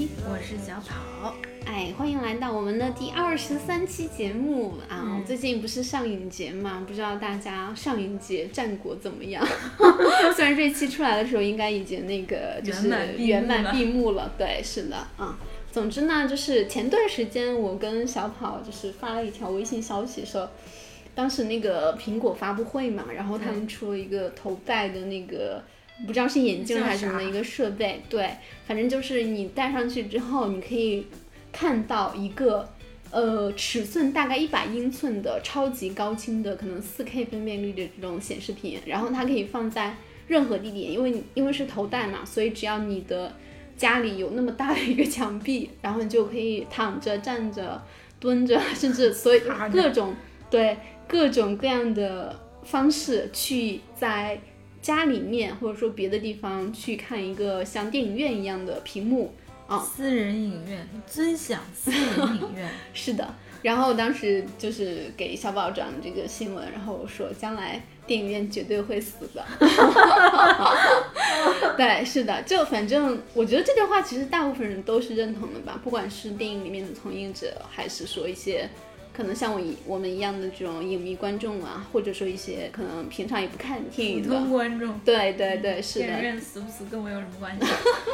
一，我是小跑。哎，欢迎来到我们的第二十三期节目啊！嗯最近不是上影节嘛，不知道大家上影节战果怎么样？虽然这期出来的时候应该已经那个就是圆满闭幕了闭幕了，对，是的，啊。总之呢，就是前段时间我跟小跑就是发了一条微信消息说，当时那个苹果发布会嘛，然后他们出了一个头戴的那个，不知道是眼镜还是什么的一个设备，对，反正就是你戴上去之后，你可以看到一个。呃，尺寸大概一百英寸的超级高清的，可能四 K 分辨率的这种显示屏，然后它可以放在任何地点，因为你因为是头戴嘛，所以只要你的家里有那么大的一个墙壁，然后你就可以躺着、站着、蹲着，甚至所有各种对各种各样的方式去在家里面或者说别的地方去看一个像电影院一样的屏幕。啊私人影院，尊享私人影院。是的，然后当时就是给小宝转这个新闻，然后我说将来电影院绝对会死的。对，是的，就反正我觉得这句话其实大部分人都是认同的吧，不管是电影里面的从业者，还是说一些可能像我一我们一样的这种影迷观众啊，或者说一些可能平常也不看电影普通的。观众，对对对，是的电影，院死不死跟我有什么关系？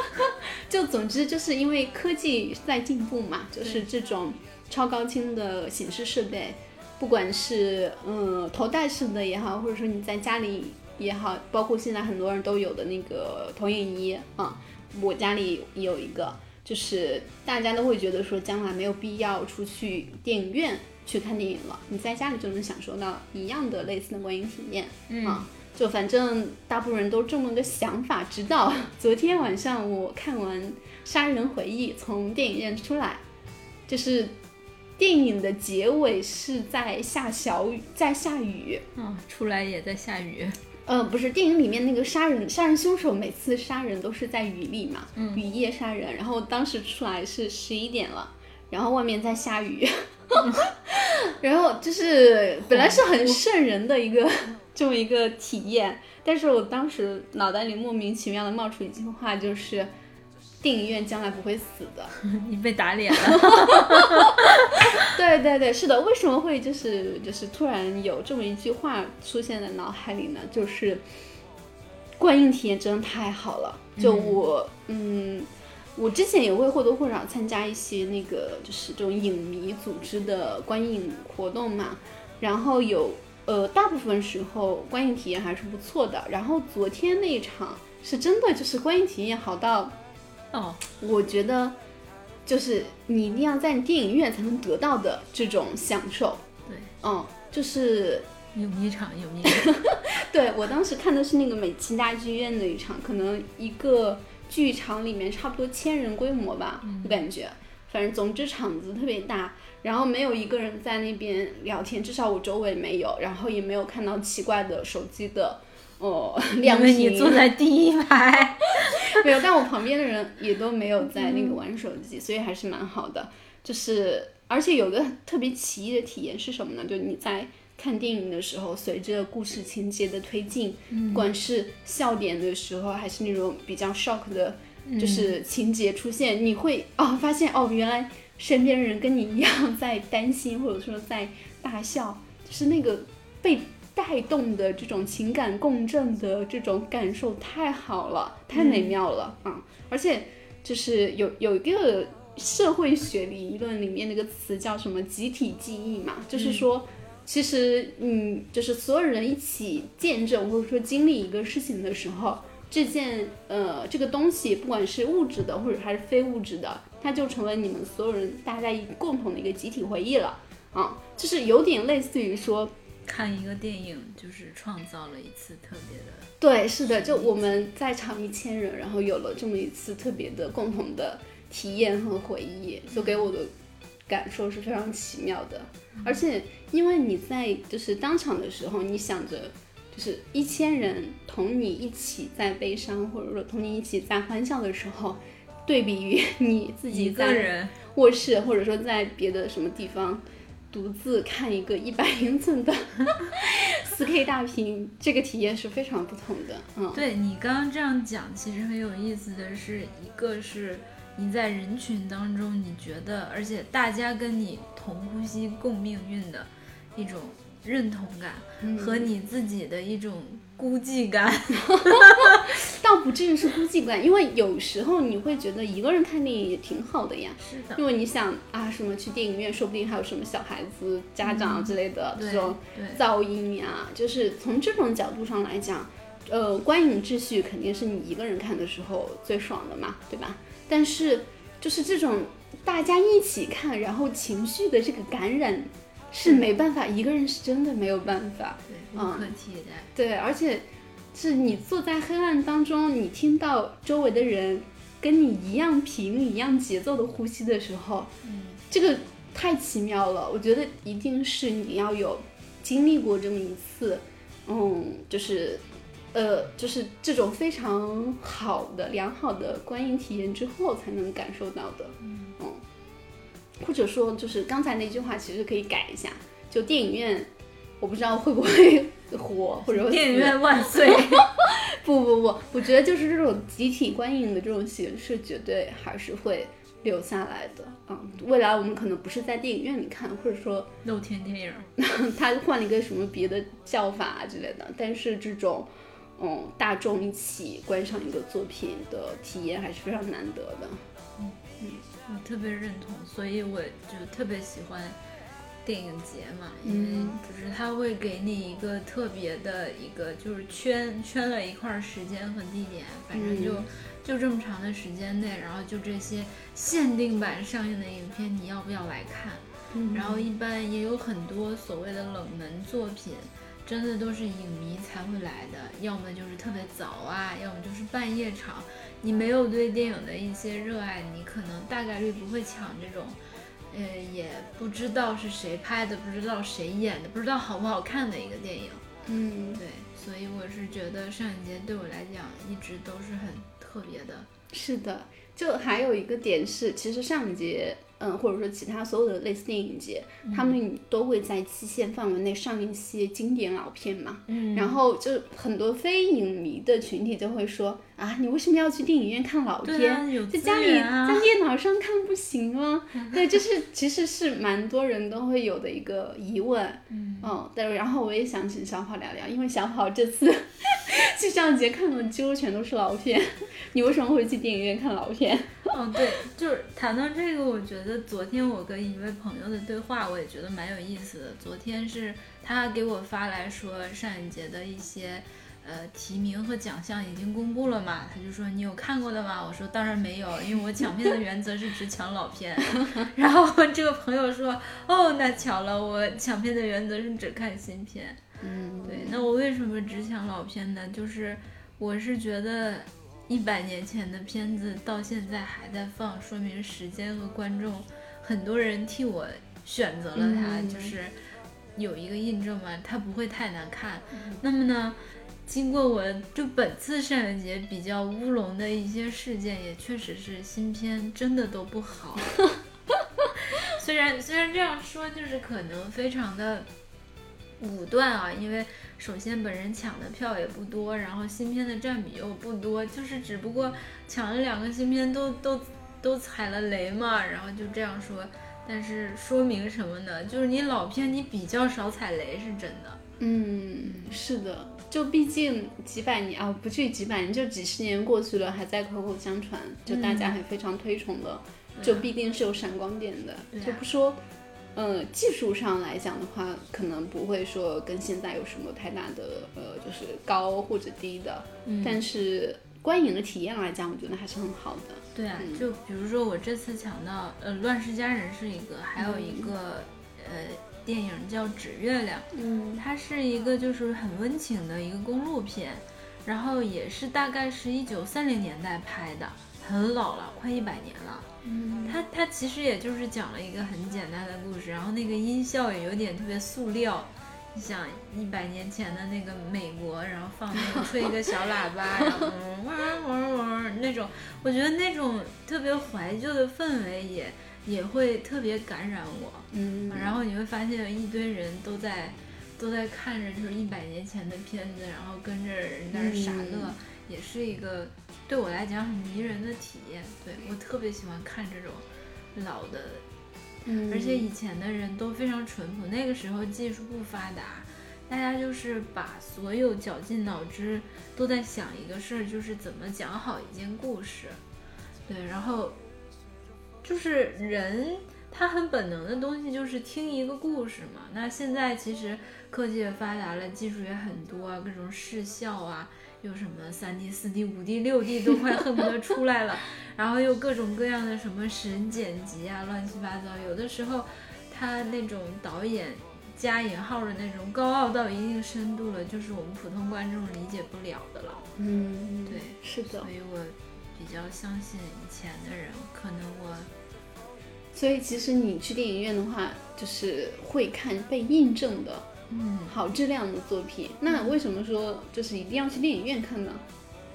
就总之就是因为科技在进步嘛，就是这种超高清的显示设备，不管是嗯头戴式的也好，或者说你在家里也好，包括现在很多人都有的那个投影仪啊、我家里有一个，就是大家都会觉得说将来没有必要出去电影院去看电影了，你在家里就能享受到一样的类似的观影体验。嗯啊，就反正大部分人都这么个想法，直到 昨天晚上我看完《杀人回忆》从电影院出来，就是电影的结尾是在下小雨，在下雨。嗯，出来也在下雨。呃，不是，电影里面那个杀人杀人凶手每次杀人都是在雨里嘛，雨夜杀人。然后当时出来是十一点了，然后外面在下雨，然后就是本来是很瘆人的一个 这么一个体验，但是我当时脑袋里莫名其妙的冒出一句话，就是电影院将来不会死的。你被打脸了。对对对，是的，为什么会就是就是突然有这么一句话出现在脑海里呢？就是观影体验真的太好了。就我嗯我之前也会或多或少参加一些那个就是这种影迷组织的观影活动嘛，然后有呃大部分时候观影体验还是不错的。然后昨天那一场是真的就是观影体验好到哦，我觉得就是你一定要在电影院才能得到的这种享受。对，嗯，就是影迷场，影迷场。对我当时看的是那个美琪大剧院的一场，可能一个剧场里面差不多千人规模吧，我感觉。反正总之场子特别大，然后没有一个人在那边聊天，至少我周围没有，然后也没有看到奇怪的手机的哦亮屏。你坐在 第一排。没有，但我旁边的人也都没有在那个玩手机，所以还是蛮好的。就是，而且有个特别奇异的体验是什么呢？就你在看电影的时候，随着故事情节的推进，不管是笑点的时候，还是那种比较 shock 的，就是情节出现，你会哦发现哦，原来身边人跟你一样在担心，或者说在大笑，就是那个被带动的这种情感共振的这种感受太好了，太美妙了啊、而且就是有有一个社会学理论里面那个词叫什么集体记忆嘛，就是说。其实，嗯，就是所有人一起见证或者说经历一个事情的时候，这件呃这个东西，不管是物质的或者还是非物质的，它就成为你们所有人大家一共同的一个集体回忆了啊，就是有点类似于说，看一个电影就是创造了一次特别的。对，是的，就我们在场一千人，然后有了这么一次特别的共同的体验和回忆，就给我的感受是非常奇妙的。而且因为你在就是当场的时候，你想着就是一千人同你一起在悲伤，或者说同你一起在欢笑的时候，对比于 你自己在人，卧室，或者说在别的什么地方独自看一个一百英寸的 四 K 大屏，这个体验是非常不同的。嗯，对你刚刚这样讲，其实很有意思的是，一个是你在人群当中，你觉得，而且大家跟你同呼吸共命运的一种认同感，和你自己的一种孤寂感。倒不至于是孤寂感，因为有时候你会觉得一个人看电影也挺好的呀。是的，因为你想啊，什么去电影院，说不定还有什么小孩子、家长之类的这种噪音呀。就是从这种角度上来讲，呃，观影秩序肯定是你一个人看的时候最爽的嘛，对吧？但是就是这种大家一起看，然后情绪的这个感染是没办法，一个人是真的没有办法，对，无可替代。对，而且。是你坐在黑暗当中，你听到周围的人跟你一样频率、一样节奏的呼吸的时候，嗯，这个太奇妙了。我觉得一定是你要有经历过这么一次，嗯，就是，呃，就是这种非常好的、良好的观影体验之后才能感受到的，嗯，或者说就是刚才那句话其实可以改一下，就电影院，我不知道会不会。火或者电影院万岁！不不不，我觉得就是这种集体观影的这种形式，绝对还是会留下来的。嗯，未来我们可能不是在电影院里看，或者说露天电影，他换了一个什么别的叫法啊之类的。但是这种嗯大众一起观赏一个作品的体验还是非常难得的。嗯嗯，我特别认同，所以我就特别喜欢。电影节嘛，因为就是它会给你一个特别的一个，就是圈圈了一块时间和地点，反正就就这么长的时间内，然后就这些限定版上映的影片，你要不要来看？然后一般也有很多所谓的冷门作品，真的都是影迷才会来的，要么就是特别早啊，要么就是半夜场。你没有对电影的一些热爱，你可能大概率不会抢这种。呃，也不知道是谁拍的，不知道谁演的，不知道好不好看的一个电影。嗯，对，所以我是觉得上影节对我来讲一直都是很特别的。是的，就还有一个点是，其实上影节。嗯，或者说其他所有的类似电影节，他们都会在期限范围内上一些经典老片嘛。嗯，然后就很多非影迷的群体就会说啊，你为什么要去电影院看老片？在家里在电脑上看不行吗？对，就是其实是蛮多人都会有的一个疑问。嗯，对，然后我也想请小跑聊聊，因为小跑这次 去上影节看的几乎全都是老片，你为什么会去电影院看老片？哦，对，就是谈到这个，我觉得昨天我跟一位朋友的对话，我也觉得蛮有意思的。昨天是他给我发来说上影节的一些呃提名和奖项已经公布了嘛，他就说你有看过的吗？我说当然没有，因为我抢片的原则是只抢老片。然后这个朋友说哦，那巧了，我抢片的原则是只看新片。嗯，对，那我为什么只抢老片呢？就是我是觉得。一百年前的片子到现在还在放，说明时间和观众，很多人替我选择了它，就是有一个印证嘛，它不会太难看。那么呢，经过我就本次上影节比较乌龙的一些事件，也确实是新片真的都不好。虽然虽然这样说，就是可能非常的。武断啊，因为首先本人抢的票也不多，然后新片的占比又不多，就是只不过抢了两个新片都都都踩了雷嘛，然后就这样说。但是说明什么呢？就是你老片你比较少踩雷是真的。嗯，是的，就毕竟几百年啊，不至于几百年，就几十年过去了，还在口口相传，就大家还非常推崇的，就必定是有闪光点的，就不说。嗯，技术上来讲的话，可能不会说跟现在有什么太大的呃，就是高或者低的。嗯，但是观影的体验来讲，我觉得还是很好的。对啊，就比如说我这次抢到呃《乱世佳人》是一个，还有一个呃电影叫《纸月亮》，嗯，它是一个就是很温情的一个公路片，然后也是大概是一九三零年代拍的，很老了，快一百年了。它它其实也就是讲了一个很简单的故事，然后那个音效也有点特别塑料，你想一百年前的那个美国，然后放那个吹一个小喇叭，然后嗡嗡嗡那种，我觉得那种特别怀旧的氛围也也会特别感染我。嗯，然后你会发现一堆人都在都在看着就是一百年前的片子，然后跟着人在那傻乐，也是一个对我来讲很迷人的体验。对我特别喜欢看这种老的，嗯而且以前的人都非常淳朴，那个时候技术不发达，大家就是把所有绞尽脑汁都在想一个事儿，就是怎么讲好一件故事。对，然后就是人他很本能的东西就是听一个故事嘛。那现在其实科技也发达了，技术也很多啊，各种视效啊，有什么三 D、四 D、五 D、六 D 都快恨不得出来了，然后又各种各样的什么神剪辑啊，乱七八糟。有的时候他那种导演加引号的那种高傲到一定深度了，就是我们普通观众理解不了的了。嗯，对，是的所。以我比较相信以前的人，可能我所以其实你去电影院的话，就是会看被印证的嗯，好质量的作品。那为什么说就是一定要去电影院看呢？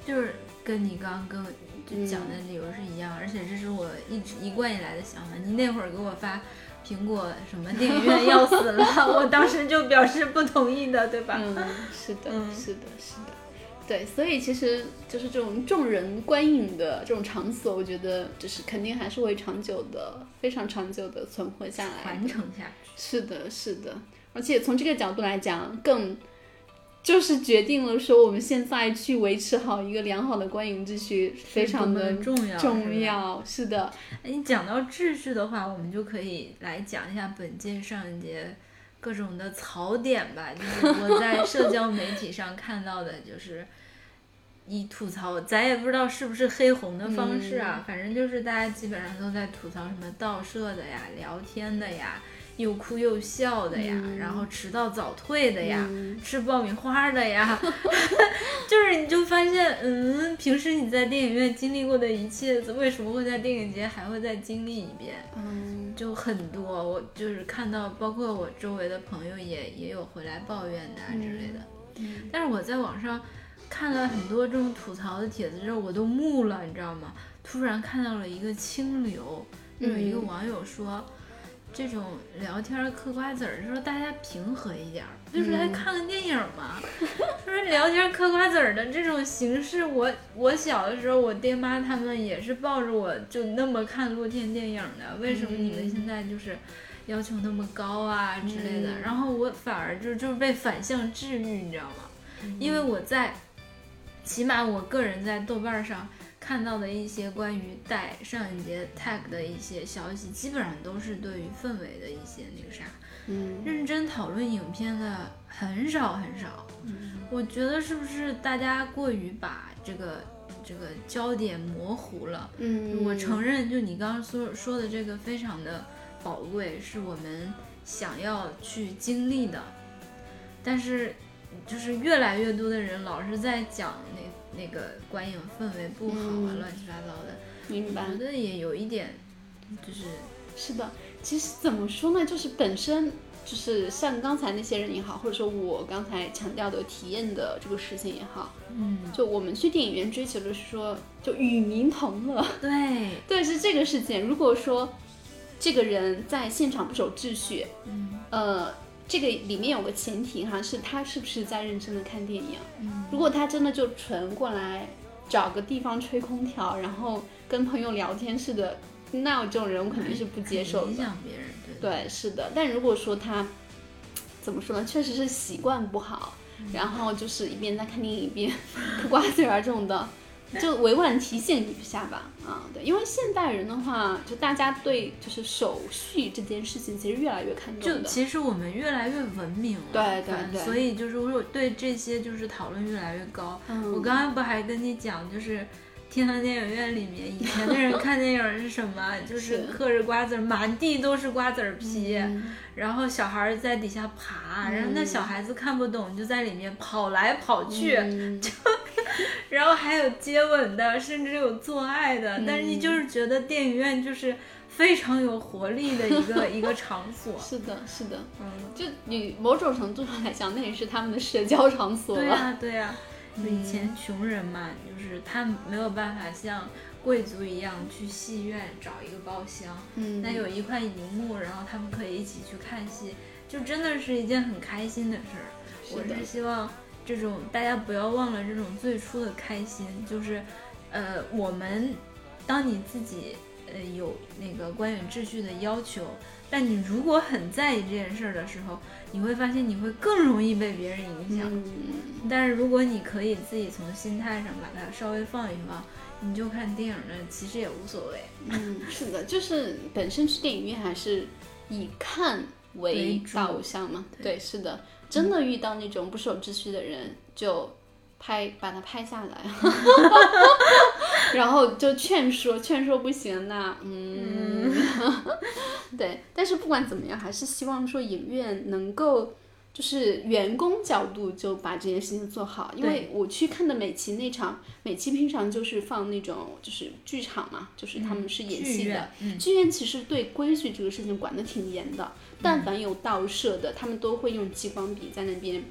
就是跟你刚刚跟我就讲的理由是一样，而且这是我一直一贯以来的想法。你那会儿给我发苹果什么电影院要死了，我当时就表示不同意的，对吧？嗯，是的，嗯是的，是的。对，所以其实就是这种众人观影的这种场所，我觉得就是肯定还是会长久的、非常长久的存活下来。传承下去。是的，是的，而且从这个角度来讲，更就是决定了说我们现在去维持好一个良好的观影秩序，非常的重要是重要。是的，哎你讲到秩序的话，我们就可以来讲一下本届上一节各种的槽点吧。就是我在社交媒体上看到的，就是一吐槽，咱也不知道是不是黑红的方式啊，反正就是大家基本上都在吐槽什么盗摄的呀、聊天的呀、又哭又笑的呀，然后迟到早退的呀。嗯吃爆米花的呀，就是你就发现，嗯，平时你在电影院经历过的一切，为什么会在电影节还会再经历一遍？嗯就很多，我就是看到，包括我周围的朋友也也有回来抱怨的啊之类的。嗯但是我在网上看了很多这种吐槽的帖子之后，我都木了，你知道吗？突然看到了一个清流，就有一个嗯网友说。这种聊天嗑瓜子儿，说大家平和一点儿，就是来嗯看个电影嘛。说 聊天嗑瓜子儿的这种形式，我我小的时候，我爹妈他们也是抱着我就那么看露天电影的，为什么你们现在就是要求那么高啊之类的？嗯然后我反而就就是被反向治愈，你知道吗？因为我在，起码我个人在豆瓣上看到的一些关于带上一节 tag 的一些消息，基本上都是对于氛围的一些那个啥，嗯认真讨论影片的很少很少。嗯我觉得是不是大家过于把这个这个焦点模糊了？嗯，我承认，就你刚刚说说的这个非常的宝贵，是我们想要去经历的，但是就是越来越多的人老是在讲那那个观影氛围不好啊，嗯。乱七八糟的，明白我觉得也有一点，就是是的，其实怎么说呢，就是本身就是像刚才那些人也好，或者说我刚才强调的体验的这个事情也好，嗯，就我们去电影院追求的是说，就与民同乐，对，对，是这个事情。如果说这个人在现场不守秩序，嗯。呃，这个里面有个前提哈，是他是不是在认真的看电影。嗯如果他真的就纯过来找个地方吹空调，然后跟朋友聊天似的，那我这种人我肯定是不接受的。影响别人，对对，是的。但如果说他怎么说呢，确实是习惯不好，然后就是一边在看电影一边 嗑瓜子儿这种的，就委婉提醒一下吧。啊，对，因为现代人的话，就大家对就是手续这件事情其实越来越看重的。就其实我们越来越文明了，对对对所以就是我对这些就是讨论越来越高。嗯我刚刚不还跟你讲，就是天堂电影院里面以前的人看电影是什么？就是是嗑着瓜子儿，满地都是瓜子儿皮，嗯然后小孩儿在底下爬，然后那嗯小孩子看不懂，就在里面跑来跑去，嗯 然后还有接吻的，甚至有做爱的，但是你嗯就是觉得电影院就是非常有活力的一个 一个场所。是的，是的，嗯，就你某种程度上来讲，那也是他们的社交场所。对呀、对呀、就以前穷人嘛，就是他没有办法像贵族一样去戏院找一个包厢，嗯，那有一块荧幕，然后他们可以一起去看戏，就真的是一件很开心的事儿。我是希望这种大家不要忘了这种最初的开心，就是呃，我们当你自己呃有那个观影秩序的要求，但你如果很在意这件事儿的时候，你会发现你会更容易被别人影响。嗯，但是如果你可以自己从心态上把它稍微放一放，你就看电影呢，其实也无所谓。嗯，是的，就是本身去电影院还是以看为导向嘛。对对，是的，真的遇到那种不守秩序的人，就拍把他拍下来，然后就劝说，劝说不行，那嗯，对。但是不管怎么样，还是希望说影院能够。就是员工角度就把这件事情做好，因为我去看的美琪那场，美琪平常就是放那种就是剧场嘛，就是他们是演戏的，剧院嗯剧院其实对规矩这个事情管得挺严的，但凡有盗摄的，他们都会用激光笔在那边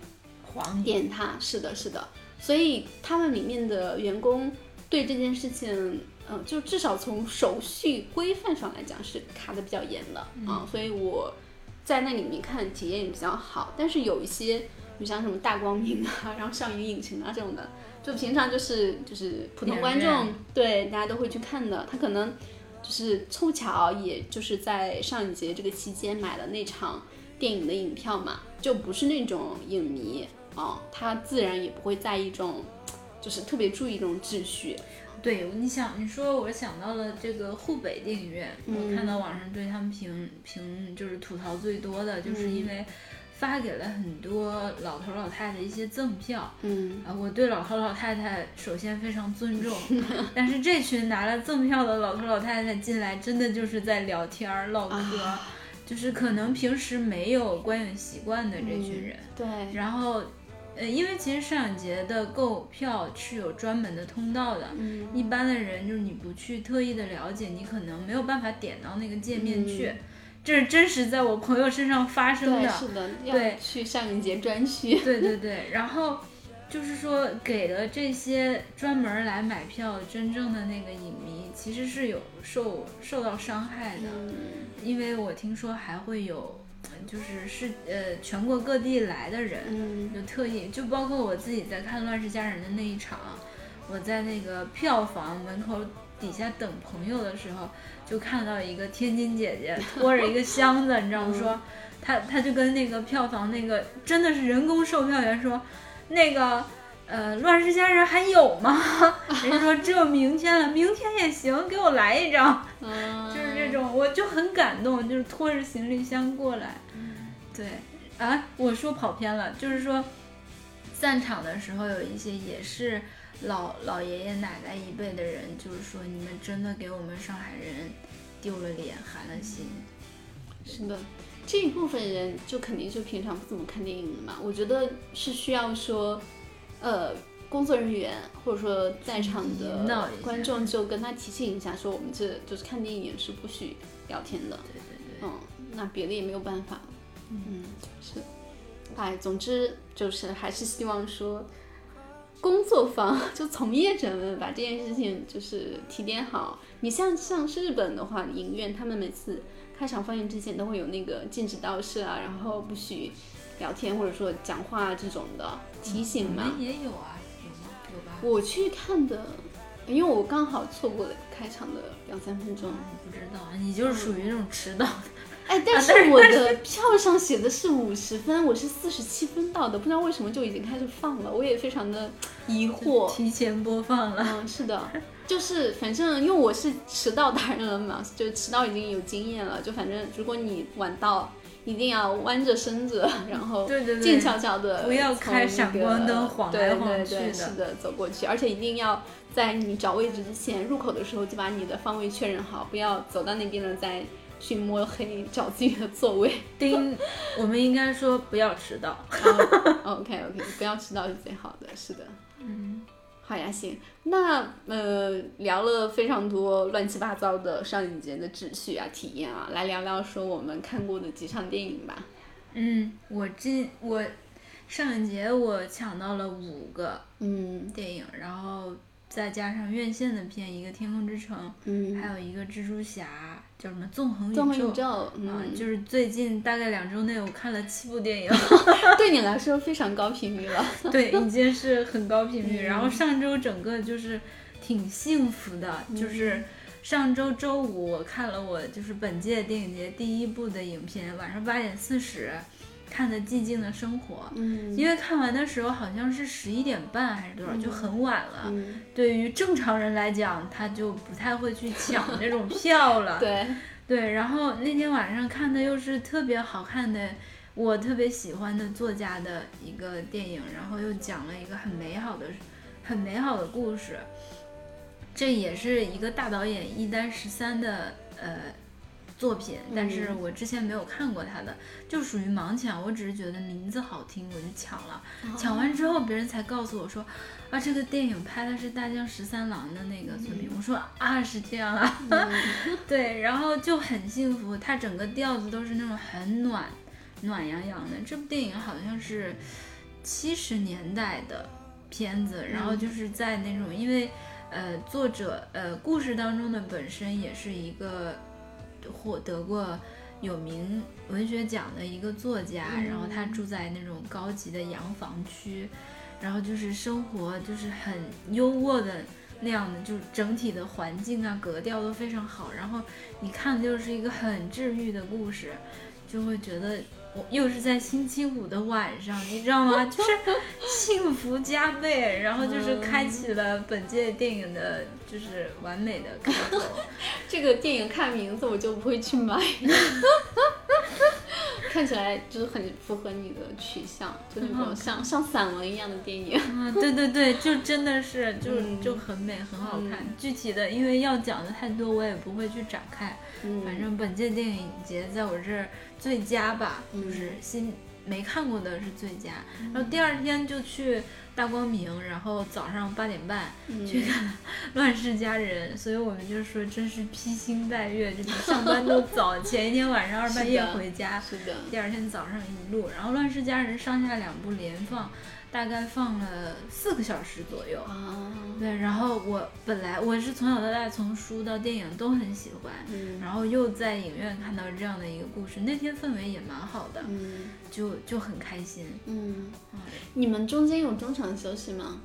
黄点它。是的，是的，所以他们里面的员工对这件事情，嗯、就至少从手续规范上来讲是卡的比较严的啊、所以我在那里面看体验也比较好。但是有一些，你像什么大光明啊，然后上云影城啊这种的，就平常就是就是普通观众对大家都会去看的，他可能就是凑巧，也就是在上一节这个期间买了那场电影的影票嘛，就不是那种影迷啊、他自然也不会在意这种，就是特别注意这种秩序。对，你想你说，我想到了这个沪北电影院，嗯我看到网上对他们评评就是吐槽最多的，就是嗯因为发给了很多老头老太太一些赠票。嗯啊，我对老头老太太首先非常尊重，但是这群拿了赠票的老头老太太进来，真的就是在聊天儿唠嗑，啊就是可能平时没有观影习惯的这群人。对，然后，呃，因为其实上影节的购票是有专门的通道的，嗯一般的人就是你不去特意的了解，你可能没有办法点到那个界面去。这是真实在我朋友身上发生对，的。是的，对要去上影节专区。对对对，然后就是说给了这些专门来买票真正的那个影迷，其实是有受受到伤害的，因为我听说还会有，呃就是是呃全国各地来的人，嗯就特意就包括我自己在看《乱世佳人》的那一场，我在那个票房门口底下等朋友的时候，就看到一个天津姐姐 拖着一个箱子，你知道吗？说她她就跟那个票房那个真的是人工售票员说，那个。呃，乱世佳人还有吗？人家说只有明天了，明天也行，给我来一张。嗯，就是这种，我就很感动，就是拖着行李箱过来。对啊，我说跑偏了，就是说散场的时候有一些也是老老爷爷奶奶一辈的人，就是说你们真的给我们上海人丢了脸，寒了心。是的，这一部分人就肯定就平常不怎么看电影的嘛。我觉得是需要说，呃，工作人员或者说在场的观众就跟他提醒一下，说我们这就是看电影是不许聊天的。对对对，嗯，那别的也没有办法。嗯，是。哎，总之就是还是希望说，工作方 就从业者们把这件事情就是提点好。你像像是日本的话，影院他们每次开场放映之前都会有那个禁止倒摄啊，然后不许聊天或者说讲话这种的提醒嘛。我们也有啊，有吗？有吧？我去看的，因为我刚好错过了开场的两三分钟。不知道，你就是属于那种迟到的。哎，但是我的票上写的是五十分，我是四十七分到的，不知道为什么就已经开始放了，我也非常的疑惑。提前播放了。嗯，是的，就是反正因为我是迟到达人了嘛，就迟到已经有经验了，就反正如果你晚到，一定要弯着身子，然后静悄悄的，不要开闪光灯晃来晃去的对对对，是的，走过去，而且一定要在你找位置之前，入口的时候就把你的方位确认好，不要走到那边了再去摸黑找自己的座位。叮，我们应该说不要迟到。OK OK，不要迟到是最好的，是的。嗯，好呀，行，那呃聊了非常多乱七八糟的上影节的秩序啊、体验啊，来聊聊说我们看过的几场电影吧。嗯，我今我上影节我抢到了五个嗯电影，然后再加上院线的片，一个《天空之城》，嗯，还有一个蜘蛛侠，叫什么《纵横宇纵横宙》宇宙，啊，嗯，就是最近大概两周内我看了七部电影，对你来说非常高频率了。对，已经是很高频率。然后上周整个就是挺幸福的，就是上周周五我看了我就是本届电影节第一部的影片，晚上八点四十看的《寂静的生活》，嗯，因为看完的时候好像是十一点半还是多少，就很晚了。嗯，对于正常人来讲，他就不太会去抢这种票了。对，对，然后那天晚上看的又是特别好看的，我特别喜欢的作家的一个电影，然后又讲了一个很美好的、很美好的故事。这也是一个大导演一丹十三的呃作品，但是我之前没有看过他的，就属于盲抢。我只是觉得名字好听，我就抢了。抢完之后，别人才告诉我说，啊，这个电影拍的是大江十三郎的那个作品。我说啊，是这样啊。对，然后就很幸福，它整个调子都是那种很暖、暖洋洋的。这部电影好像是七十年代的片子，然后就是在那种因为呃作者呃故事当中的本身也是一个获得过有名文学奖的一个作家，然后他住在那种高级的洋房区，然后就是生活就是很优渥的。那样的，就整体的环境啊，格调都非常好。然后你看的就是一个很治愈的故事，就会觉得我又是在星期五的晚上，你知道吗？就是幸福加倍，然后就是开启了本届电影的就是完美的开头。这个电影看名字我就不会去买，看起来就是很符合你的取向，就那种像像散文一样的电影。啊，对对对，就真的是就嗯就很美，很好看。具体的，因为要讲的太多，我也不会去展开。嗯反正本届电影节在我这儿最佳吧，嗯就是新没看过的是最佳。然后第二天就去大光明，然后早上八点半嗯去看《乱世佳人》，所以我们就说真是披星戴月，就比上班都早。前一天晚上二半夜回家，是的，第二天早上一路，然后《乱世佳人》上下两部连放，大概放了四个小时左右。啊，对，然后我本来我是从小到大从书到电影都很喜欢，嗯然后又在影院看到这样的一个故事，那天氛围也蛮好的，嗯就就很开心。嗯嗯，你们中间有中场休息吗？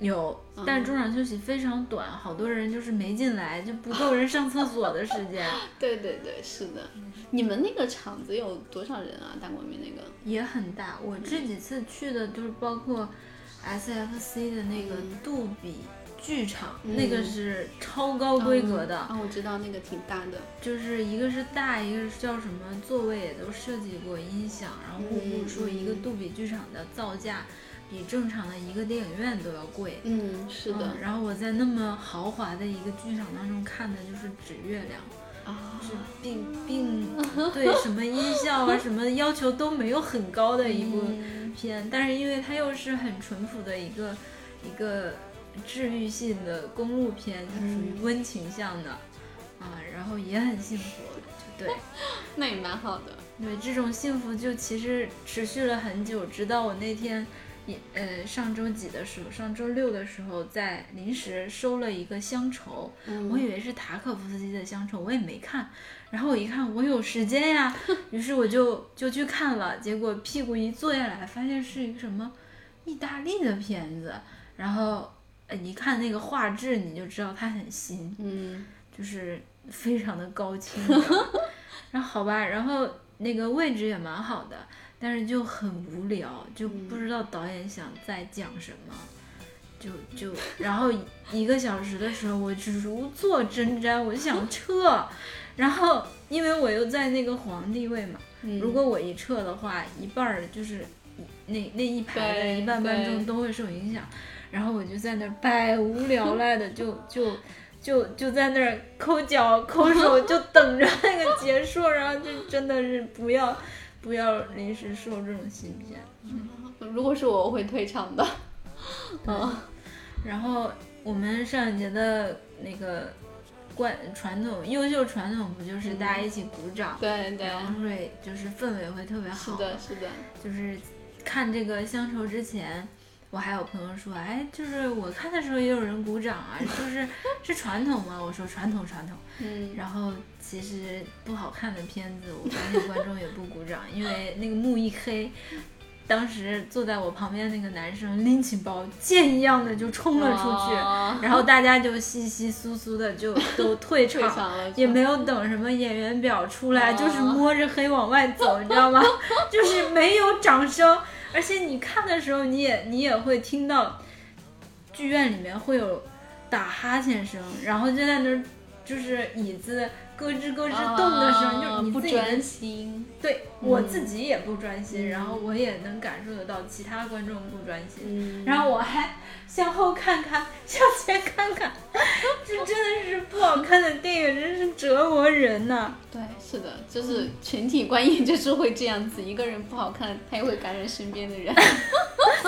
有，但是中场休息非常短，好多人就是没进来，就不够人上厕所的时间，对对对，是的。你们那个场子有多少人啊？大光明那个？也很大。我这几次去的就是包括 SFC 的那个杜比剧场，那个是超高规格的，啊，我知道那个挺大的。就是一个是大，一个是叫什么座位也都设计过音响，然后说一个杜比剧场的造价比正常的一个电影院都要贵。嗯，是的嗯。然后我在那么豪华的一个剧场当中看的就是指月亮，啊，是并并对什么音效啊什么要求都没有很高的一部嗯片，但是因为它又是很淳朴的一个一个治愈性的公路片，就属于温情向的啊，然后也很幸福，就对。那也蛮好的。对，这种幸福就其实持续了很久，直到我那天，也呃上周几的时候，上周六的时候，在临时收了一个乡愁，嗯我以为是塔可夫斯基的乡愁，我也没看，然后我一看我有时间呀，于是我就就去看了，结果屁股一坐下来，发现是一个什么意大利的片子，然后呃一看那个画质，你就知道它很新，嗯就是非常的高清的。然后好吧，然后那个位置也蛮好的，但是就很无聊，就不知道导演想再讲什么。就就，然后一个小时的时候，我就如坐针毡，我就想 撤，然后因为我又在那个皇帝位嘛，嗯如果我一撤的话，一半儿就是那那一排的一半观众都会受影响，然后我就在那儿百无聊 赖的就就就就在那儿抠脚抠手，就等着那个结束，然后就真的是不要不要临时受这种芯片。如果是我，我会退场的。嗯然后我们上一节的那个惯传统优秀传统不就是大家一起鼓掌，对对，然后会就是氛围会特别好。是的，是的。就是看这个乡愁之前，我还有朋友说，哎，就是我看的时候也有人鼓掌啊，就是 是传统吗？我说传统传统。嗯然后其实不好看的片子，我发现观众也不鼓掌，因为那个幕一黑，当时坐在我旁边那个男生拎起包，箭一样的就冲了出去，哦然后大家就稀稀疏疏的就都 退退场，场了，也没有等什么演员表出来，哦就是摸着黑往外走，你知道吗？就是没有掌声，而且你看的时候，你也你也会听到剧院里面会有打哈欠声，然后就在那儿就是椅子咯吱咯吱动的声，就是不专心，对、我自己也不专心，嗯然后我也能感受得到其他观众不专心，嗯，然后我还向后看看，向前看看，这真的是不好看的电影，真是折磨人呐、对，是的，就是群体观影就是会这样子，一个人不好看，他也会感染身边的人。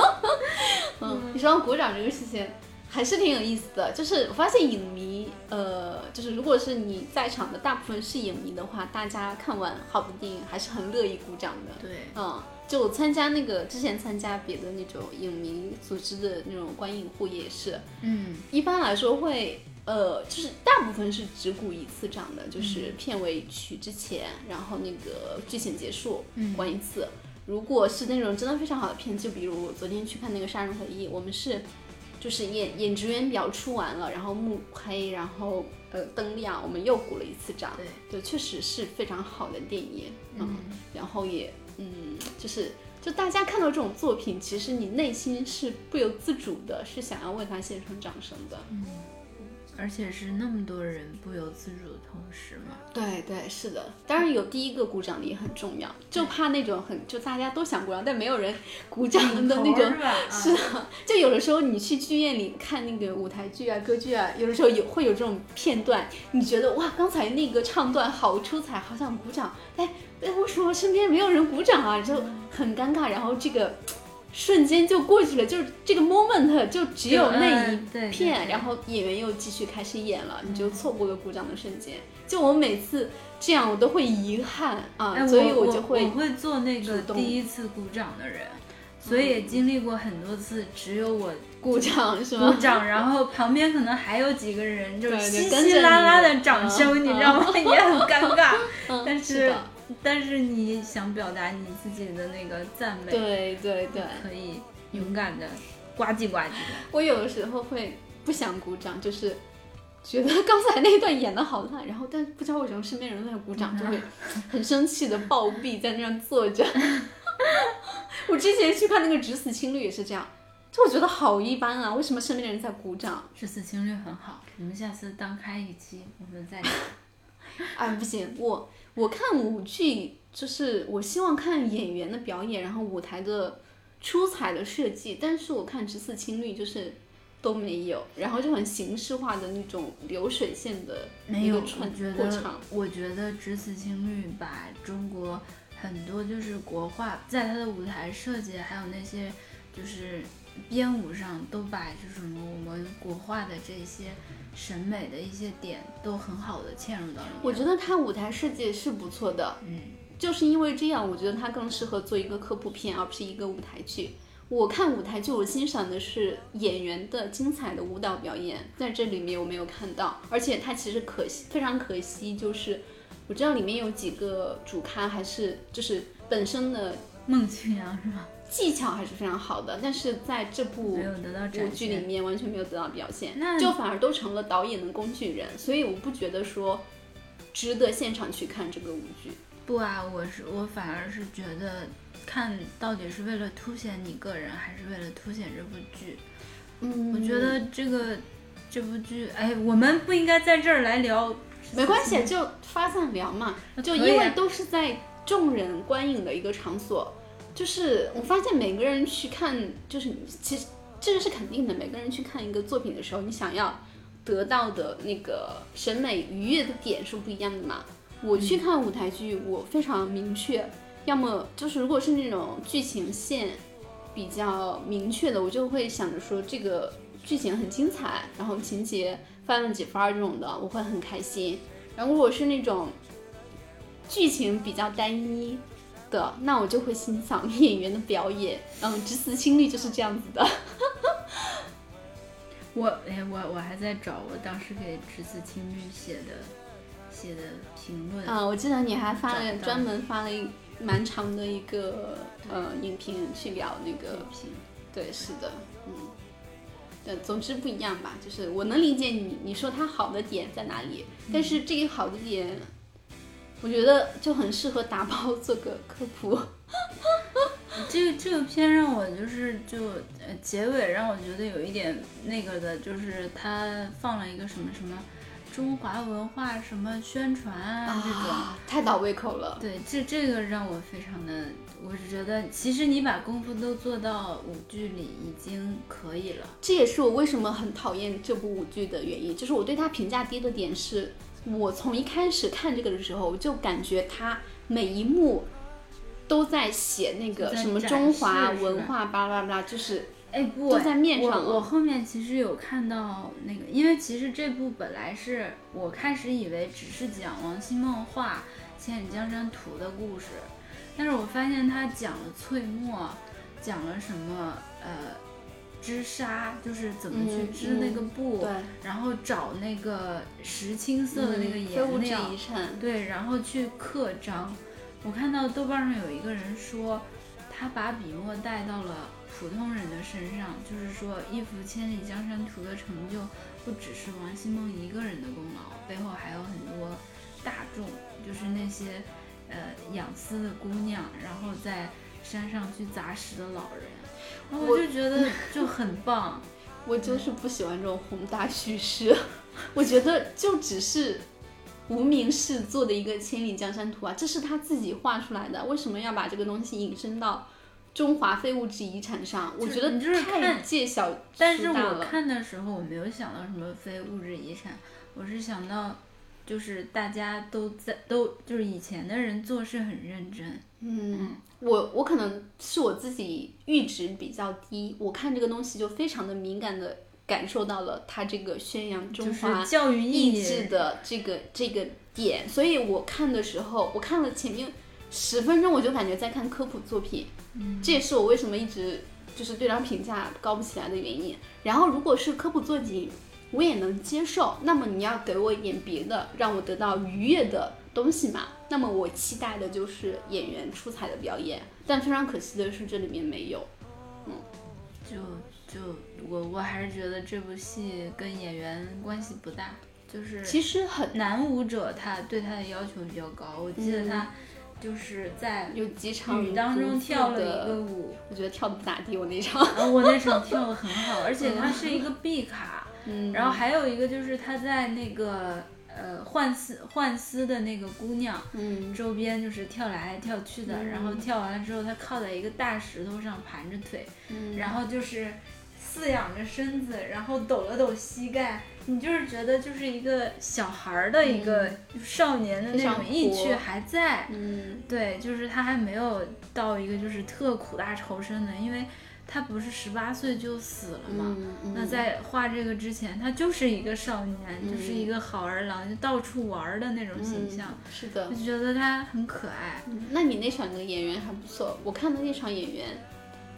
嗯，你说到鼓掌这个事情，还是挺有意思的。就是我发现影迷，呃，就是如果是你在场的大部分是影迷的话，大家看完好的电影还是很乐意鼓掌的。对，嗯，就我参加那个之前参加别的那种影迷组织的那种观影会也是，嗯一般来说会，呃，就是大部分是只鼓一次掌的，就是片尾曲之前，然后那个剧情结束，嗯关一次。如果是那种真的非常好的片子，就比如我昨天去看那个《杀人回忆》，我们是就是演演职员表出完了，然后幕黑，然后呃灯亮，我们又鼓了一次掌。对，对，确实是非常好的电影，嗯然后也嗯，就是就大家看到这种作品，其实你内心是不由自主的，是想要为他献上掌声的。而且是那么多人不由自主的同时嘛，对对，是的，当然有第一个鼓掌的也很重要，就怕那种很就大家都想鼓掌，但没有人鼓掌的那种。是的，就有的时候你去剧院里看那个舞台剧啊、歌剧啊，有的时候有会有这种片段，你觉得哇，刚才那个唱段好出彩，好想鼓掌，哎哎，为什么身边没有人鼓掌啊？就很尴尬，然后这个瞬间就过去了，就是这个 moment 就只有那一片，对然后演员又继续开始演了，你就错过了鼓掌的瞬间。就我每次这样，我都会遗憾啊，哎，所以我就会我会做那个第一次鼓掌的人，所以也经历过很多次，只有我鼓掌是吗？鼓掌，然后旁边可能还有几个人就是稀稀拉拉的掌声，嗯你知道吗？也很尴尬。嗯但是是的，但是你想表达你自己的那个赞美，对对对，可以勇敢的呱唧呱唧的。我有的时候会不想鼓掌，就是觉得刚才那一段演的好烂，然后但不知道为什么身边人都在鼓掌，就会很生气的暴毙在那样坐着。我之前去看那个《只死青绿》也是这样，就我觉得好一般啊，为什么身边的人在鼓掌？这次情侣很好，我们下次当开一期，我们再聊。哎，不行，我我看舞剧就是我希望看演员的表演，然后舞台的出彩的设计，但是我看《只此青绿》就是都没有，然后就很形式化的那种流水线的没有，我觉得过场。，我觉得《只此青绿》把中国很多就是国画，在它的舞台设计还有那些就是编舞上，都把就是我们国画的这些审美的一些点都很好的嵌入到里面。我觉得它舞台设计是不错的，嗯，就是因为这样，我觉得它更适合做一个科普片，而不是一个舞台剧。我看舞台剧，我欣赏的是演员的精彩的舞蹈表演，在这里面我没有看到，而且它其实可惜，非常可惜，就是我知道里面有几个主咖还是就是本身的孟庆阳是吧？技巧还是非常好的，但是在这部舞展剧里。面完全没有得到表现那，就反而都成了导演的工具人，所以我不觉得说值得现场去看这个舞剧。不啊，我是我反而是觉得看到底是为了凸显你个人，还是为了凸显这部剧？嗯我觉得这个这部剧，哎，我们不应该在这儿来聊。没关系，就发散聊嘛，就因为都是在众人观影的一个场所，就是我发现每个人去看，就是其实这个是肯定的，每个人去看一个作品的时候，你想要得到的那个审美愉悦的点是不一样的嘛。我去看舞台剧，我非常明确，要么就是如果是那种剧情线比较明确的，我就会想着说这个剧情很精彩，然后情节翻了几番这种的，我会很开心。然后如果是那种剧情比较单一的，那我就会欣赏 演员的表演。嗯，《只死青绿》就是这样子的。我哎，我我还在找我当时给《只字青绿》写的写的评论。啊，我记得你还发了专门发了一蛮长的一个呃影评去聊那个评，对，是的，嗯，对，总之不一样吧，就是我能理解你你说它好的点在哪里，但是这个好的点，我觉得就很适合打包做个科普。这个这个片让我就是就呃结尾让我觉得有一点那个的，就是他放了一个什么什么中华文化什么宣传啊这种。啊，太倒胃口了。对，这这个让我非常的，我是觉得其实你把功夫都做到舞剧里已经可以了。这也是我为什么很讨厌这部舞剧的原因，就是我对它评价低的点是，我从一开始看这个的时候，我就感觉他每一幕都在写那个什么中华文化巴拉巴拉，就是哎，不，都在面上了。我我后面其实有看到那个，因为其实这部本来是我开始以为只是讲王希梦画《千里江山图》的故事，但是我发现他讲了翠墨，讲了什么呃织纱，就是怎么去嗯织那个布，对然后找那个石青色的那个颜料，对，然后去刻章。我看到豆瓣上有一个人说，他把笔墨带到了普通人的身上，就是说一幅《千里江山图》的成就，不只是王希孟一个人的功劳，背后还有很多大众，就是那些呃养丝的姑娘，然后在山上去砸石的老人，我我就觉得就很棒。我就是不喜欢这种宏大叙事，我觉得就只是无名氏做的一个千里江山图啊，这是他自己画出来的，为什么要把这个东西引申到中华非物质遗产上？我觉得你就是太小但是。我看的时候，我没有想到什么非物质遗产，我是想到，就是大家都在都就是以前的人做事很认真，嗯，我我可能是我自己阈值比较低，我看这个东西就非常的敏感的感受到了它这个宣扬中华教育意志的这个这个点，所以我看的时候，我看了前面十分钟，我就感觉在看科普作品，嗯。这也是我为什么一直就是对它评价高不起来的原因。然后如果是科普作品，我也能接受，那么你要给我一点别的，让我得到愉悦的东西嘛。那么我期待的就是演员出彩的表演，但非常可惜的是这里面没有。嗯就就我我还是觉得这部戏跟演员关系不大，就是其实很男舞者他对他的要求比较高，我记得嗯他就是在有几场雨当中跳了的一个舞，我觉得跳的不咋地，我那场。我那场跳的很好，而且它是一个闭卡。嗯，然后还有一个就是他在那个呃幻丝幻丝的那个姑娘嗯周边就是跳来跳去的，然后跳完了之后，他靠在一个大石头上盘着腿，嗯然后就是饲养着身子，然后抖了抖膝盖，你就是觉得就是一个小孩儿的一个少年的那种意趣还在，嗯对，就是他还没有到一个就是特苦大仇深的，因为他不是十八岁就死了嘛。嗯，那在画这个之前，他就是一个少年，就是一个好儿郎，就到处玩儿的那种形象，嗯是的。就觉得他很可爱。嗯那你那场的演员还不错，我看的那场演员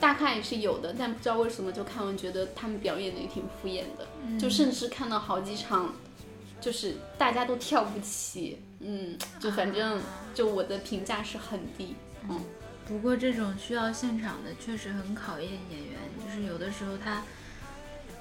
大概也是有的，但不知道为什么就看完觉得他们表演的也挺敷衍的，嗯就甚至看到好几场，就是大家都跳不起，嗯，就反正就我的评价是很低，嗯。不过这种需要现场的确实很考验演员，就是有的时候他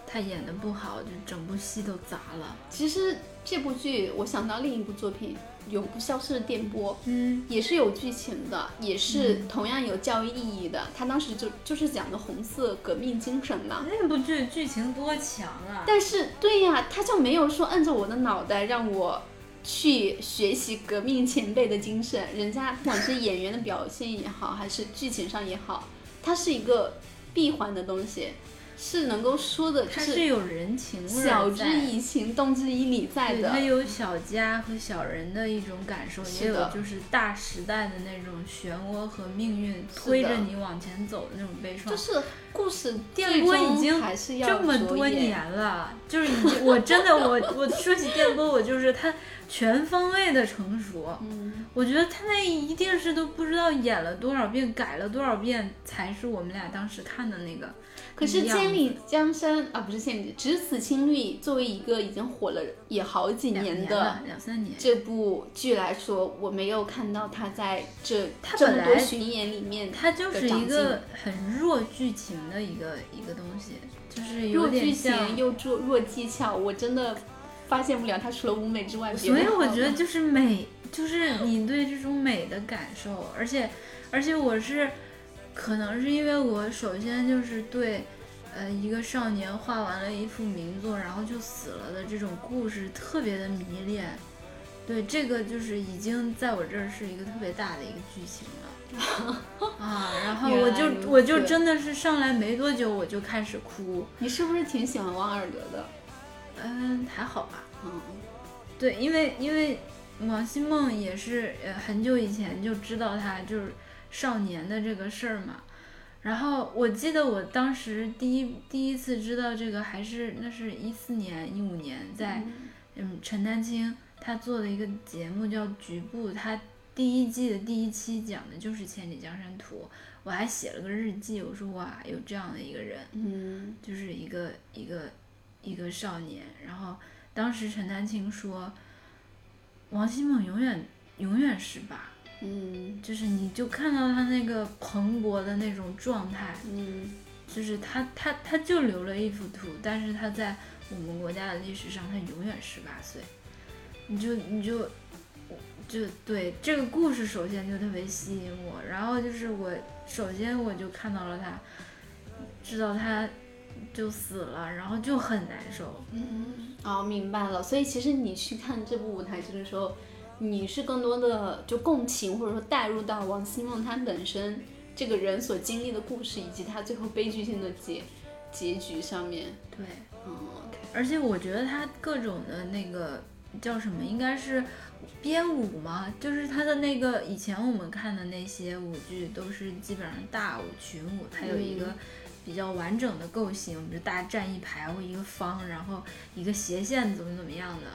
他演的不好，就整部戏都砸了。其实这部剧我想到另一部作品《永不消失的电波》，嗯，也是有剧情的，也是同样有教育意义的。他当时就就是讲的红色革命精神嘛。那部剧剧情多强啊！但是对呀，他就没有说按着我的脑袋让我去学习革命前辈的精神。人家不管是演员的表现也好，还是剧情上也好，它是一个闭环的东西，是能够说的，就它是有人情味儿晓之以情，动之以理在对，的它。有小家和小人的一种感受，也有就是大时代的那种漩涡和命运推着你往前走的那种悲怆。就是故事电波已经还是要这么多年了，就是已经我真的我我说起电波，我就是他全方位的成熟。嗯，我觉得他那一定是都不知道演了多少遍，改了多少遍，才是我们俩当时看的那个。可是《千里江山》啊，不是《千里只此青绿》，作为一个已经火了也好几年的年，两三年。这部剧来说，我没有看到他在这这么它本来多巡演里面，他就是一个很弱剧情的一个一个东西，就是有弱剧点像情。又弱弱技巧，我真的发现不了他除了舞美之外，所以我觉得就是美，就是你对这种美的感受，而且而且我是，可能是因为我首先就是对，呃，一个少年画完了一幅名作，然后就死了的这种故事特别的迷恋，对这个就是已经在我这儿是一个特别大的一个剧情了。啊，然后我就我就真的是上来没多久我就开始哭，你是不是挺喜欢王尔德的？嗯，还好吧，嗯，对，因为因为王希孟也是呃很久以前就知道他就是少年的这个事儿嘛。然后我记得我当时第一第一次知道这个还是那是一四年一五年在嗯陈丹青他做的一个节目叫《局部》，他第一季的第一期讲的就是《千里江山图》，我还写了个日记，我说哇有这样的一个人，嗯就是一个一个一个少年。然后当时陈丹青说，王希孟永远永远十八，嗯就是你就看到他那个蓬勃的那种状态，嗯就是他他他就留了一幅图，但是他在我们国家的历史上，他永远十八岁。你就你就就对这个故事，首先就特别吸引我，然后就是我首先我就看到了他，知道他就死了，然后就很难受。嗯，哦，明白了。所以其实你去看这部舞台剧的时候，你是更多的就共情或者说带入到王希孟他本身这个人所经历的故事，以及他最后悲剧性的结结局上面。对，嗯而且我觉得他各种的那个叫什么，应该是编舞嘛，就是他的那个以前我们看的那些舞剧都是基本上大舞群舞，它有一个比较完整的构型，比如大家站一排或一个方，然后一个斜线怎么怎么样的。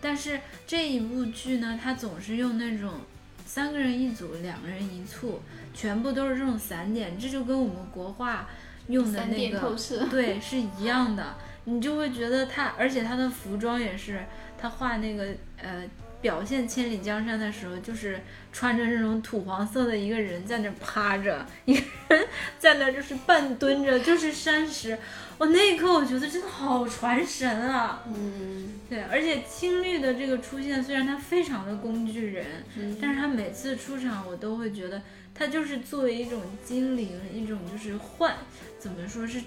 但是这一部剧呢，它总是用那种三个人一组，两个人一簇，全部都是这种散点，这就跟我们国画用的那个。对，是一样的，你就会觉得他，而且他的服装也是，他画那个呃表现千里江山的时候，就是穿着这种土黄色的一个人在那趴着，一个人在那就是半蹲着，就是山石。我那一刻我觉得真的好传神啊！嗯对，而且青绿的这个出现，虽然他非常的工具人，嗯但是他每次出场，我都会觉得他就是作为一种精灵，一种就是幻，怎么说是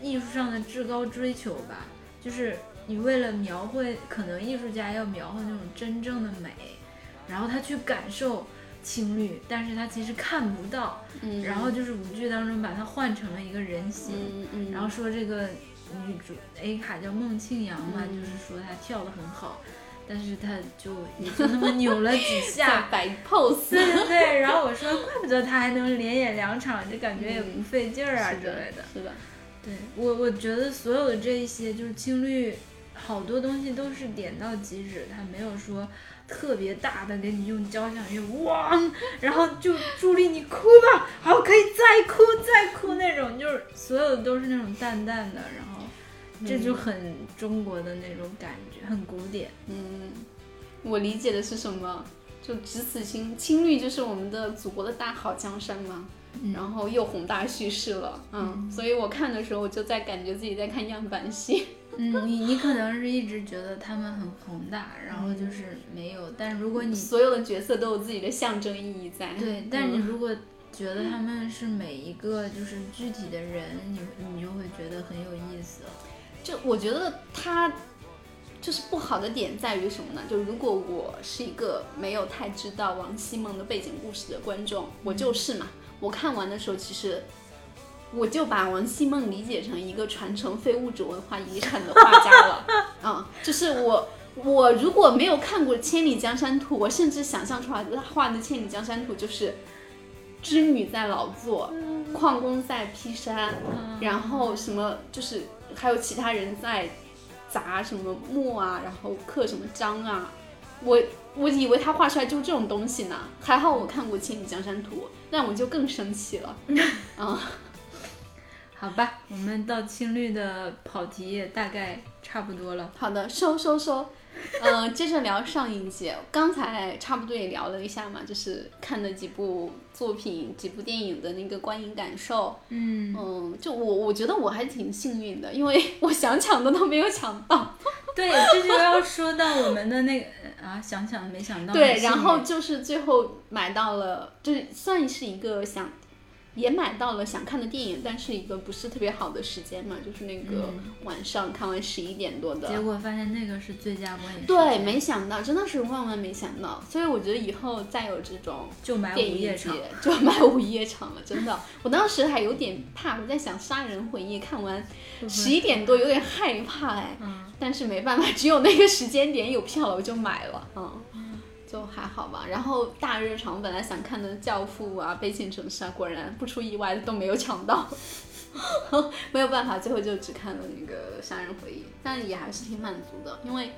艺术上的至高追求吧。就是你为了描绘，可能艺术家要描绘那种真正的美，然后他去感受青绿，但是他其实看不到。嗯，然后就是舞剧当中把它换成了一个人形，嗯嗯，然后说这个女主 A 卡叫孟庆阳嘛，嗯就是说她跳得很好，但是她就也 就那么扭了几下。摆 pose。对对对，然后我说，怪不得她还能连演两场，就感觉也不费劲儿啊是的之类的。是的，对我，我觉得所有的这一些就是青绿，好多东西都是点到即止，它没有说特别大的给你用交响乐汪，然后就助力你哭吧，好可以再哭再哭那种，就是所有的都是那种淡淡的，然后这就很中国的那种感觉，很古典。嗯，我理解的是什么？就只此青青绿就是我们的祖国的大好江山吗，然后又宏大叙事了，嗯，所以我看的时候我就在感觉自己在看样板戏，嗯，你你可能是一直觉得他们很宏大，然后就是没有，但如果你所有的角色都有自己的象征意义在，对，但是你嗯。如果觉得他们是每一个就是具体的人，你你就会觉得很有意思。就我觉得他就是不好的点在于什么呢？就如果我是一个没有太知道王希孟的背景故事的观众，我就是嘛，我看完的时候其实。我就把王希孟理解成一个传承非物质文化遗产的画家了，啊、就是我我如果没有看过《千里江山图》，我甚至想象出来他画的《千里江山图》就是织女在劳作，矿工在劈山，嗯然后什么就是还有其他人在砸什么墨啊，然后刻什么章啊，我我以为他画出来就是这种东西呢，还好我看过《千里江山图》，那我就更生气了。嗯，好吧，我们到青绿的跑题也大概差不多了。好的，收收收。嗯、接着聊上一节，刚才差不多也聊了一下嘛，就是看的几部作品、几部电影的那个观影感受。嗯，嗯，就我我觉得我还挺幸运的，因为我想抢的都没有抢到。对，这就要说到我们的那个啊，想想没想到。对，然后就是最后买到了，就是算是一个想，也买到了想看的电影，但是一个不是特别好的时间嘛，就是那个嗯晚上看完十一点多的。结果发现那个是最佳观影时对，没想到，真的是万万没想到，所以我觉得以后再有这种就买午夜场。节就买午夜场了，真的。我当时还有点怕，我在想《杀人回忆》看完十一点多有点害怕哎，嗯，但是没办法，只有那个时间点有票了，我就买了，嗯，就还好吧。然后大热场本来想看的《教父》啊，《悲情城市》啊，果然不出意外的都没有抢到，没有办法，最后就只看了那个《杀人回忆》，但也还是挺满足的，因为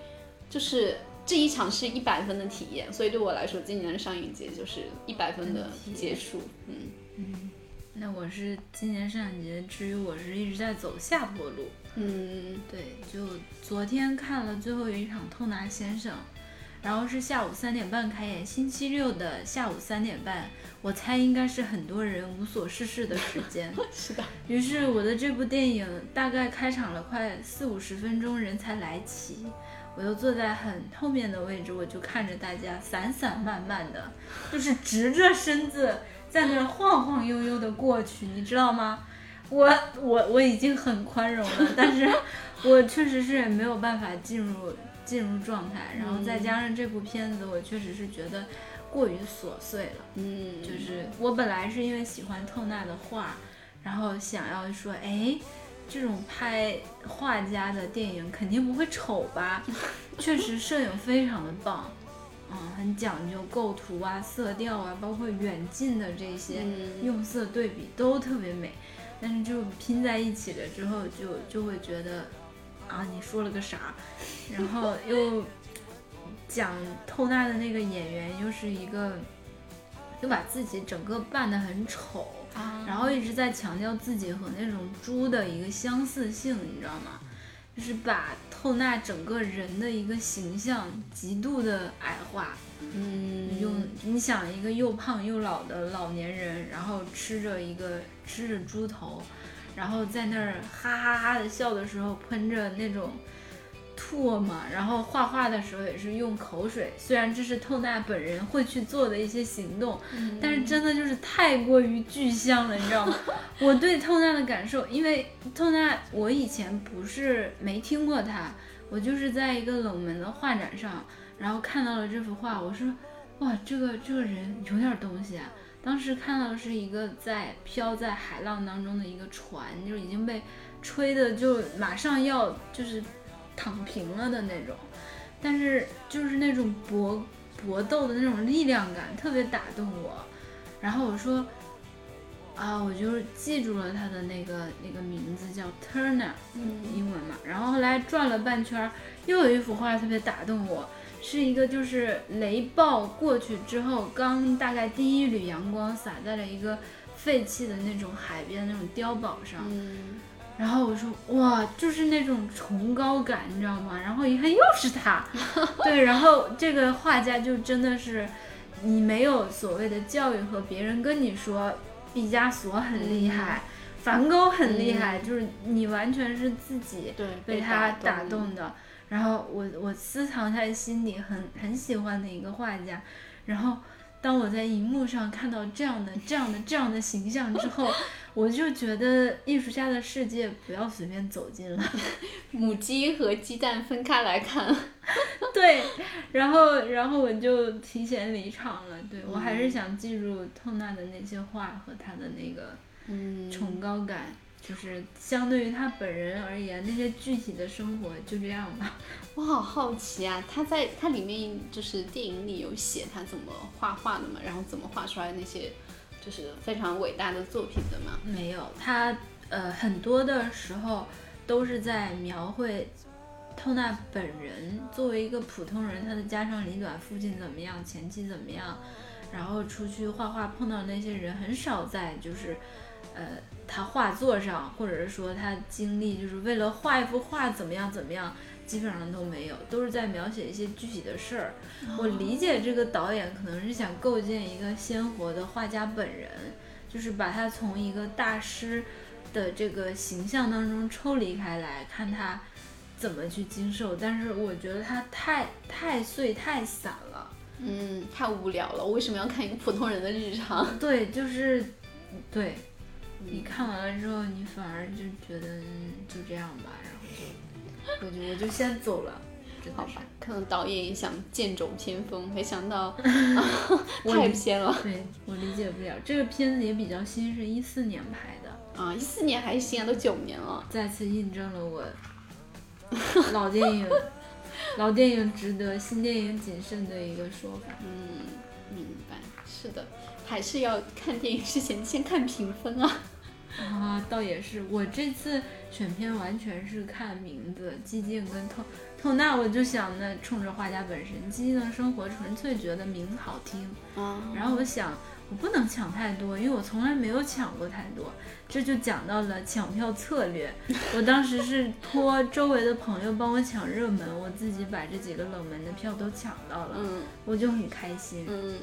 就是。这一场是一百分的体验，所以对我来说，今年的上影节就是一百分的结束。嗯嗯那我是今年上影节，至于我是一直在走下坡路。嗯对，就昨天看了最后一场《透拿先生》，然后是下午三点半开演，星期六的下午三点半，我猜应该是很多人无所事事的时间。是的，于是我的这部电影大概开场了快四五十分钟，人才来齐。我又坐在很后面的位置，我就看着大家散散漫漫的，就是直着身子在那儿晃晃悠悠的过去，你知道吗？我 我我已经很宽容了，但是我确实是没有办法进入进入状态，然后再加上这部片子，我确实是觉得过于琐碎了。嗯，就是我本来是因为喜欢透纳的画，然后想要说，哎，这种拍画家的电影肯定不会丑吧？确实摄影非常的棒，嗯，很讲究构图啊、色调啊，包括远近的这些嗯用色对比都特别美。但是就拼在一起了之后就，就会觉得，啊，你说了个啥？然后又讲透纳的那个演员又是一个，又把自己整个扮得很丑，啊然后一直在强调自己和那种猪的一个相似性，你知道吗？就是把透纳整个人的一个形象极度的矮化，嗯用你想一个又胖又老的老年人，然后吃着一个吃着猪头，然后在那儿哈哈哈的笑的时候喷着那种唾沫，然后画画的时候也是用口水。虽然这是透纳本人会去做的一些行动，但是真的就是太过于具象了，你知道吗？我对透纳的感受，因为透纳我以前不是没听过他，我就是在一个冷门的画展上，然后看到了这幅画，我说哇，这个这个人有点东西啊。当时看到的是一个在飘在海浪当中的一个船，就已经被吹的就马上要就是躺平了的那种，但是就是那种搏搏斗的那种力量感特别打动我。然后我说啊，我就是记住了他的那个那个名字叫 Turner，嗯英文嘛。然后后来转了半圈儿，又有一幅画特别打动我，是一个就是雷暴过去之后，刚大概第一缕阳光洒在了一个废弃的那种海边那种碉堡上。嗯然后我说哇，就是那种崇高感，你知道吗？然后一看又是他，对，然后这个画家就真的是，你没有所谓的教育和别人跟你说毕加索很厉害，梵高很厉害，就是你完全是自己对被他打动动的。然后我我私藏在心里很很喜欢的一个画家，然后当我在荧幕上看到这样的这样的这样的形象之后，我就觉得艺术家的世界不要随便走进了。母鸡和鸡蛋分开来看。对，然后然后我就提前离场了。对我还是想记住透纳的那些画和他的那个嗯崇高感。就是相对于他本人而言，那些具体的生活就这样吧。我好好奇啊，他在他里面就是电影里有写他怎么画画的嘛，然后怎么画出来那些就是非常伟大的作品的吗？没有，他呃很多的时候都是在描绘透纳本人作为一个普通人，他的家长里短，父亲怎么样，前妻怎么样，然后出去画画碰到那些人，很少在就是呃他画作上，或者是说他经历就是为了画一幅画怎么样怎么样。基本上都没有，都是在描写一些具体的事儿。我理解这个导演可能是想构建一个鲜活的画家本人，就是把他从一个大师的这个形象当中抽离开来，看他怎么去经受。但是我觉得他太太碎太散了，嗯，太无聊了。我为什么要看一个普通人的日常？对，就是对，你看完了之后，你反而就觉得就这样吧，然后就。我就我就先走了，好吧？可能导演也想剑走偏锋，没想到 太偏了。对我理解不了。这个片子也比较新，是一四年拍的啊，一四年还行啊，都九年了。再次印证了我老电影 老电影值得，新电影谨慎的一个说法。嗯，明白。是的，还是要看电影之前先看评分啊。啊，倒也是，我这次选片完全是看名字，寂静跟透透纳，我就想那冲着画家本身，寂静的生活纯粹觉得名字好听，然后我想我不能抢太多，因为我从来没有抢过太多，这就讲到了抢票策略，我当时是托周围的朋友帮我抢热门，我自己把这几个冷门的票都抢到了，嗯，我就很开心，嗯。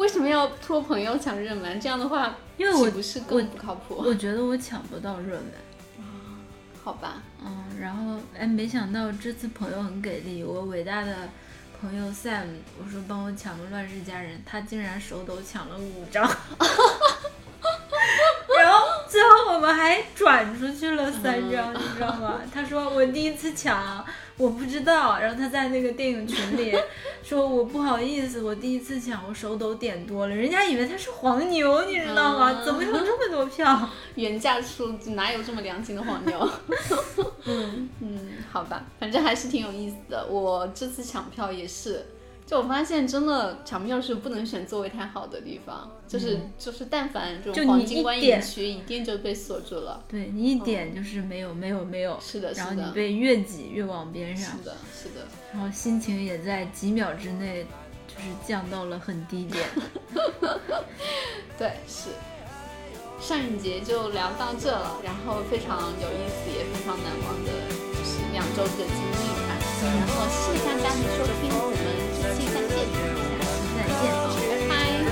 为什么要托朋友抢热门？这样的话，因为我不是更不靠谱。我觉得我抢不到热门啊，好吧，嗯，然后哎，没想到这次朋友很给力，我伟大的朋友 Sam，我说帮我抢个乱世佳人，他竟然手抖抢了五张，们还转出去了三张，你知道吗？他说我第一次抢。我不知道，然后他在那个电影群里 说：“我不好意思，我第一次抢，我手抖点多了，人家以为他是黄牛，你知道吗？怎么有这么多票？原价出哪有这么良心的黄牛？” 嗯嗯，好吧，反正还是挺有意思的。我这次抢票也是。就我发现，真的抢票是不能选座位太好的地方，就是就是，但凡这种黄金观影区，一定就被锁住了。对你一点就是没有没有没有，是的，然后你被越挤越往边上，是的，是的，然后心情也在几秒之内就是降到了很低点。对，是。上一节就聊到这了，然后非常有意思，也非常难忘的，就是两周的经历吧。然后谢谢大家的收听，我们再见。拥有拜拜的